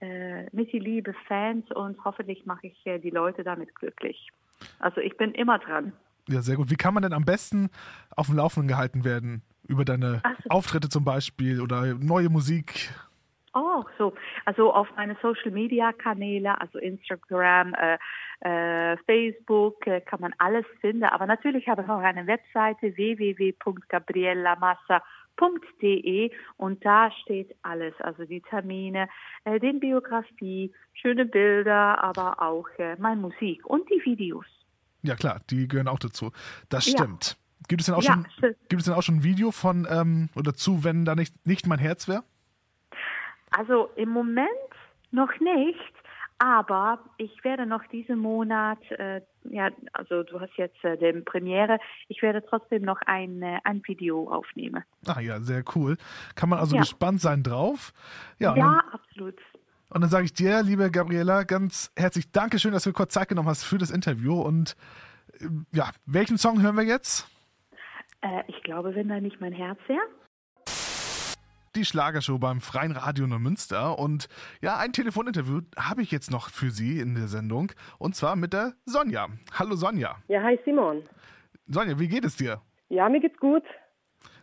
äh, mit die liebe Fans und hoffentlich mache ich äh, die Leute damit glücklich. Also ich bin immer dran. Ja, sehr gut. Wie kann man denn am besten auf dem Laufenden gehalten werden über deine so. Auftritte zum Beispiel oder neue Musik? Oh, so. Also auf meine Social Media Kanäle, also Instagram, äh, äh, Facebook, äh, kann man alles finden. Aber natürlich habe ich auch eine Webseite www.gabrielamassa.de und da steht alles, also die Termine, äh, den Biografie, schöne Bilder, aber auch äh, meine Musik und die Videos. Ja klar, die gehören auch dazu. Das stimmt. Ja. Gibt es denn auch ja, schon, gibt es denn auch schon ein Video von ähm, oder zu, wenn da nicht, nicht mein Herz wäre? Also im Moment noch nicht, aber ich werde noch diesen Monat, äh, ja, also du hast jetzt äh, den Premiere, ich werde trotzdem noch ein, äh, ein Video aufnehmen. Ah ja, sehr cool. Kann man also ja. gespannt sein drauf? Ja, ja dann, absolut. Und dann sage ich dir, liebe Gabriela, ganz herzlich Dankeschön, dass du kurz Zeit genommen hast für das Interview. Und äh, ja, welchen Song hören wir jetzt? Äh, ich glaube, wenn da nicht mein Herz wäre die Schlagershow beim Freien Radio Neumünster. Und ja, ein Telefoninterview habe ich jetzt noch für Sie in der Sendung. Und zwar mit der Sonja. Hallo Sonja. Ja, hi Simon. Sonja, wie geht es dir? Ja, mir geht's gut.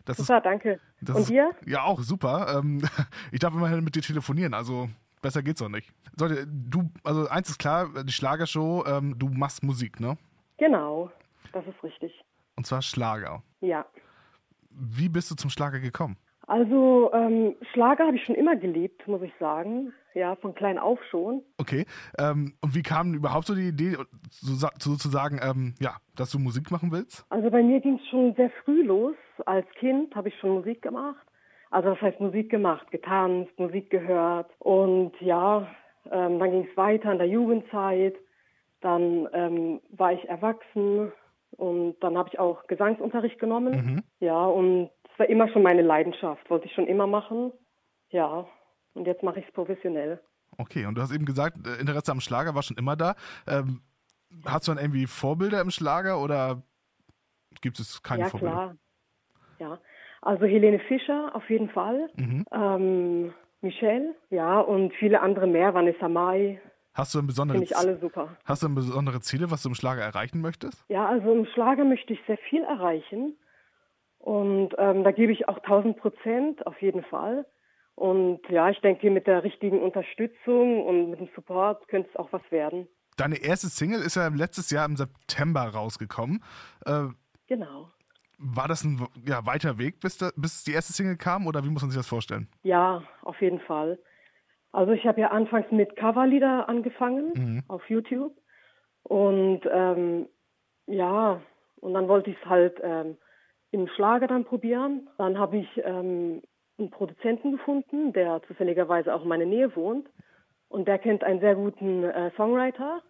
Das super, ist, danke. Und ist, dir? Ja, auch super. Ähm, ich darf immerhin mit dir telefonieren, also besser geht's auch nicht. Sonja, du, also eins ist klar, die Schlagershow, ähm, du machst Musik, ne? Genau, das ist richtig. Und zwar Schlager. Ja. Wie bist du zum Schlager gekommen? Also ähm, Schlager habe ich schon immer geliebt, muss ich sagen. Ja, von klein auf schon. Okay. Ähm, und wie kam überhaupt so die Idee, so, sozusagen, ähm, ja, dass du Musik machen willst? Also bei mir ging es schon sehr früh los. Als Kind habe ich schon Musik gemacht. Also das heißt Musik gemacht, getanzt, Musik gehört. Und ja, ähm, dann ging es weiter in der Jugendzeit. Dann ähm, war ich erwachsen und dann habe ich auch Gesangsunterricht genommen. Mhm. Ja, und war immer schon meine Leidenschaft, wollte ich schon immer machen. Ja, und jetzt mache ich es professionell. Okay, und du hast eben gesagt, äh, Interesse am Schlager war schon immer da. Ähm, hast du dann irgendwie Vorbilder im Schlager oder gibt es keine ja, Vorbilder? Ja, klar. Ja, also Helene Fischer auf jeden Fall. Mhm. Ähm, Michelle, ja, und viele andere mehr, Vanessa Mai. Hast du ein besonderes Finde ich alle super. Hast du ein besondere Ziele, was du im Schlager erreichen möchtest? Ja, also im Schlager möchte ich sehr viel erreichen. Und ähm, da gebe ich auch 1000 Prozent auf jeden Fall. Und ja, ich denke, mit der richtigen Unterstützung und mit dem Support könnte es auch was werden. Deine erste Single ist ja letztes Jahr im September rausgekommen. Äh, genau. War das ein ja, weiter Weg, bis, da, bis die erste Single kam oder wie muss man sich das vorstellen? Ja, auf jeden Fall. Also ich habe ja anfangs mit Coverlieder angefangen mhm. auf YouTube. Und ähm, ja, und dann wollte ich es halt ähm, im Schlager dann probieren. Dann habe ich ähm, einen Produzenten gefunden, der zufälligerweise auch in meiner Nähe wohnt. Und der kennt einen sehr guten äh, Songwriter.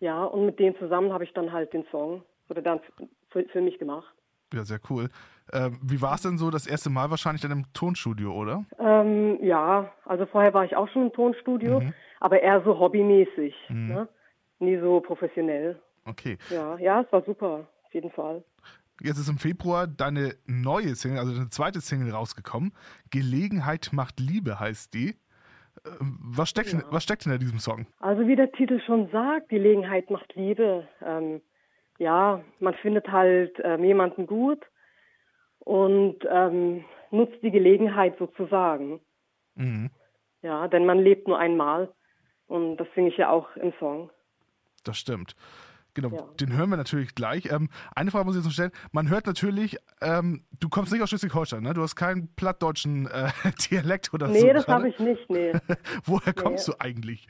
Ja, und mit dem zusammen habe ich dann halt den Song oder dann für, für mich gemacht. Ja, sehr cool. Ähm, wie war es denn so das erste Mal wahrscheinlich dann im Tonstudio, oder? Ähm, ja, also vorher war ich auch schon im Tonstudio, mhm. aber eher so hobbymäßig, mhm. ne? nie so professionell. Okay. Ja, ja, es war super, auf jeden Fall. Jetzt ist im Februar deine neue Single, also deine zweite Single rausgekommen. Gelegenheit macht Liebe heißt die. Ähm, was steckt, ja. in, was steckt hinter diesem Song? Also wie der Titel schon sagt, Gelegenheit macht Liebe. Ähm, ja, man findet halt ähm, jemanden gut und ähm, nutzt die Gelegenheit sozusagen. Mhm. Ja, denn man lebt nur einmal und das singe ich ja auch im Song. Das stimmt. Genau, ja. den hören wir natürlich gleich. Ähm, eine Frage muss ich jetzt noch stellen. Man hört natürlich, ähm, du kommst nicht aus Schleswig-Holstein, ne? Du hast keinen plattdeutschen äh, Dialekt oder nee, so. Nee, das habe ich nicht, nee. Woher kommst nee. du eigentlich?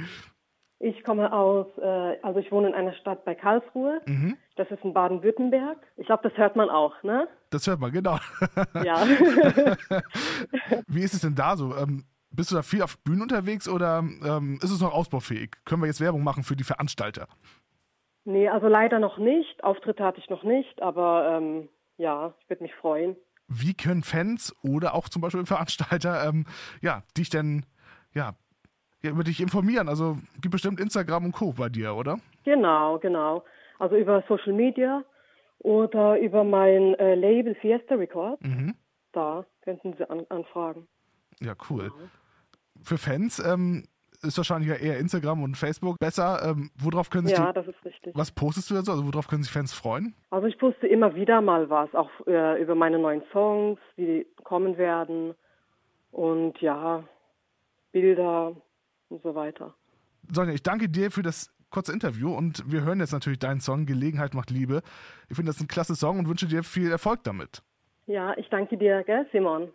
Ich komme aus, äh, also ich wohne in einer Stadt bei Karlsruhe. Mhm. Das ist in Baden-Württemberg. Ich glaube, das hört man auch, ne? Das hört man, genau. Ja. Wie ist es denn da so? Ähm, bist du da viel auf Bühnen unterwegs oder ähm, ist es noch ausbaufähig? Können wir jetzt Werbung machen für die Veranstalter? Nee, also leider noch nicht. Auftritte hatte ich noch nicht, aber ähm, ja, ich würde mich freuen. Wie können Fans oder auch zum Beispiel Veranstalter ähm, ja, dich denn ja, über dich informieren? Also gibt bestimmt Instagram und Co. bei dir, oder? Genau, genau. Also über Social Media oder über mein äh, Label Fiesta Records. Mhm. Da könnten Sie an anfragen. Ja, cool. Für Fans ähm, ist wahrscheinlich ja eher Instagram und Facebook besser. Ähm, worauf können sich Ja, die, das ist richtig. was postest du da so? Also worauf können sich Fans freuen? Also ich poste immer wieder mal was, auch äh, über meine neuen Songs, wie die kommen werden und ja, Bilder und so weiter. Sonja, ich danke dir für das kurze Interview und wir hören jetzt natürlich deinen Song Gelegenheit macht Liebe. Ich finde das ein klasse Song und wünsche dir viel Erfolg damit. Ja, ich danke dir, gell, Simon.